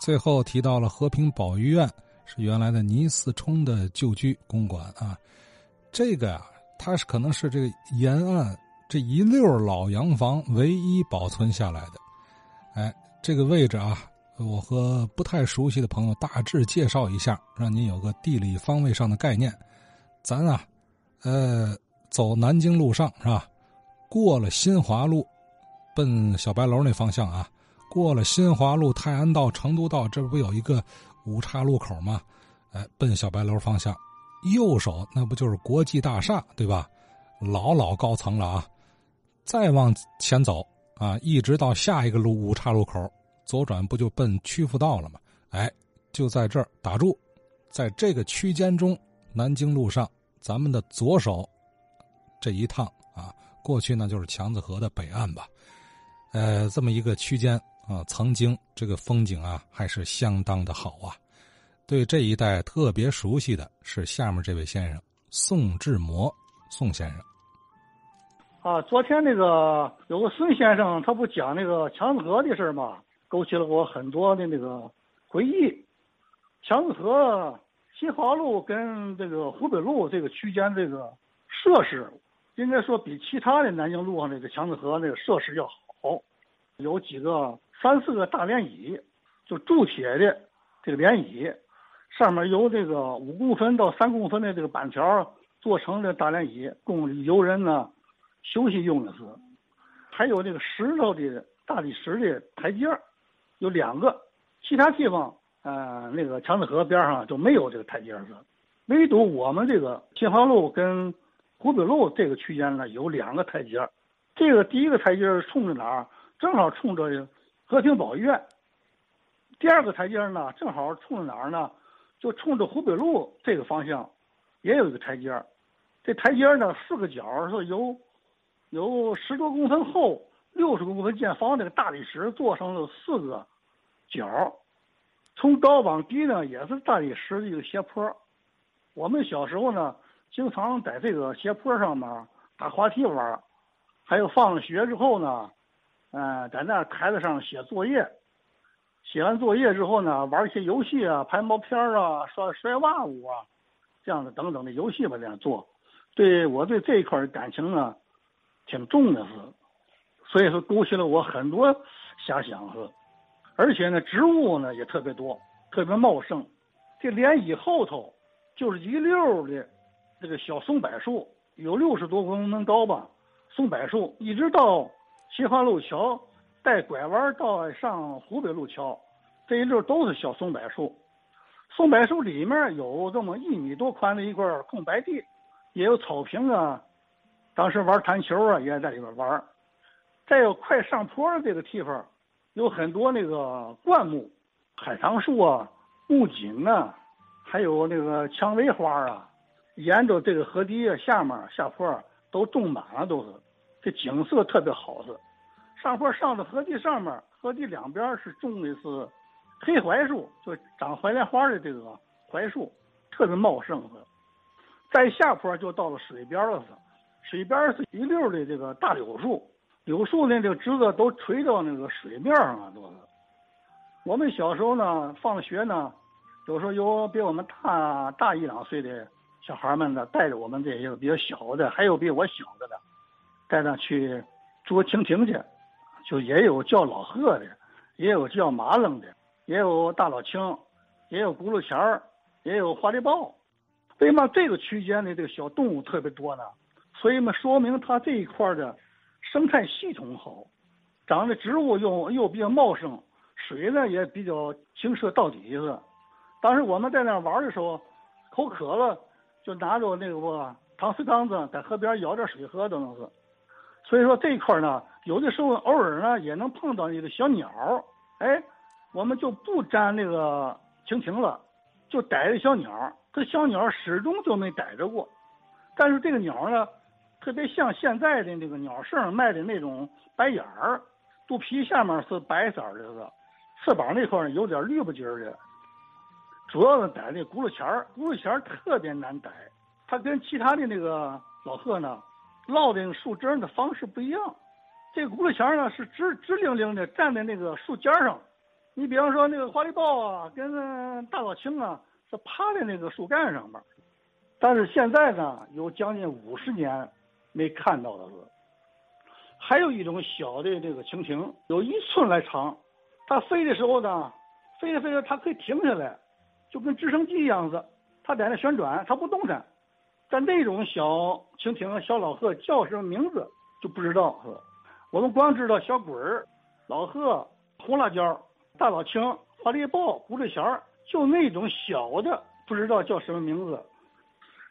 最后提到了和平保育院，是原来的倪四冲的旧居公馆啊。这个啊，它是可能是这个沿岸这一溜老洋房唯一保存下来的。哎，这个位置啊，我和不太熟悉的朋友大致介绍一下，让您有个地理方位上的概念。咱啊，呃，走南京路上是吧？过了新华路，奔小白楼那方向啊。过了新华路、泰安道、成都道，这不有一个五岔路口吗？哎，奔小白楼方向，右手那不就是国际大厦对吧？老老高层了啊！再往前走啊，一直到下一个路五岔路口，左转不就奔曲阜道了吗？哎，就在这儿打住，在这个区间中，南京路上咱们的左手这一趟啊，过去呢就是强子河的北岸吧？呃，这么一个区间。啊，曾经这个风景啊，还是相当的好啊。对这一带特别熟悉的是下面这位先生宋志摩，宋先生。啊，昨天那个有个孙先生，他不讲那个强子河的事吗？勾起了我很多的那个回忆。强子河新华路跟这个湖北路这个区间这个设施，应该说比其他的南京路上那个强子河那个设施要好，有几个。三四个大连椅，就铸铁的这个连椅，上面由这个五公分到三公分的这个板条做成的大连椅，供游人呢休息用的是。还有这个石头的大理石的台阶有两个，其他地方呃那个强子河边上就没有这个台阶是，唯独我们这个新华路跟湖北路这个区间呢有两个台阶这个第一个台阶冲着哪儿？正好冲着。和平保育院，第二个台阶呢，正好冲着哪儿呢？就冲着湖北路这个方向，也有一个台阶儿这台阶呢，四个角是由由十多公分厚、六十公分见方那个大理石做成了四个角从高往低呢，也是大理石的一个斜坡。我们小时候呢，经常在这个斜坡上面打滑梯玩还有放了学之后呢。嗯，在那台子上写作业，写完作业之后呢，玩一些游戏啊，拍毛片啊，摔摔袜舞啊，这样的等等的游戏吧，这样做，对我对这一块感情呢，挺重的是，所以说勾起了我很多遐想是，而且呢，植物呢也特别多，特别茂盛，这涟漪后头就是一溜的这个小松柏树，有六十多公分高吧，松柏树一直到。新华路桥带拐弯到上湖北路桥，这一溜都是小松柏树。松柏树里面有这么一米多宽的一块空白地，也有草坪啊。当时玩弹球啊，也在里边玩。再有快上坡的这个地方，有很多那个灌木、海棠树啊、木槿啊，还有那个蔷薇花啊，沿着这个河堤下面下坡都种满了，都是。这景色特别好是，上坡上到河堤上面，河堤两边是种的是黑槐树，就长槐莲花的这个槐树，特别茂盛是。再下坡就到了水边了是，水边是一溜的这个大柳树，柳树呢这个枝子都垂到那个水面上了都是。我们小时候呢，放学呢，有时候有比我们大大一两岁的小孩们呢，带着我们这些比较小的，还有比我小的呢。带他去捉蜻蜓去，就也有叫老鹤的，也有叫麻楞的，也有大老青，也有轱辘钱儿，也有花梨豹。为什么这个区间的这个小动物特别多呢？所以嘛，说明它这一块的生态系统好，长的植物又又比较茂盛，水呢也比较清澈到底是。当时我们在那玩的时候，口渴了，就拿着那个不搪瓷缸子在河边舀点水喝都能是。所以说这一块呢，有的时候偶尔呢也能碰到一个小鸟哎，我们就不粘那个蜻蜓了，就逮着小鸟这小鸟始终就没逮着过，但是这个鸟呢，特别像现在的那个鸟剩卖的那种白眼儿，肚皮下面是白色的，是翅膀那块有点绿不筋的。主要是逮那轱辘钱儿，轱辘钱儿特别难逮，它跟其他的那个老鹤呢。落的树枝的方式不一样，这轱辘钱呢是直直灵灵的站在那个树尖上，你比方说那个花梨豹啊，跟大老青啊，是趴在那个树干上面。但是现在呢，有将近五十年没看到的了。还有一种小的这个蜻蜓，有一寸来长，它飞的时候呢，飞着飞着它可以停下来，就跟直升机一样子，它在那旋转，它不动弹。但那种小蜻蜓、小老鹤叫什么名字就不知道，我们光知道小鬼儿、老鹤、红辣椒、大老青、花梨豹、骨子弦，就那种小的不知道叫什么名字。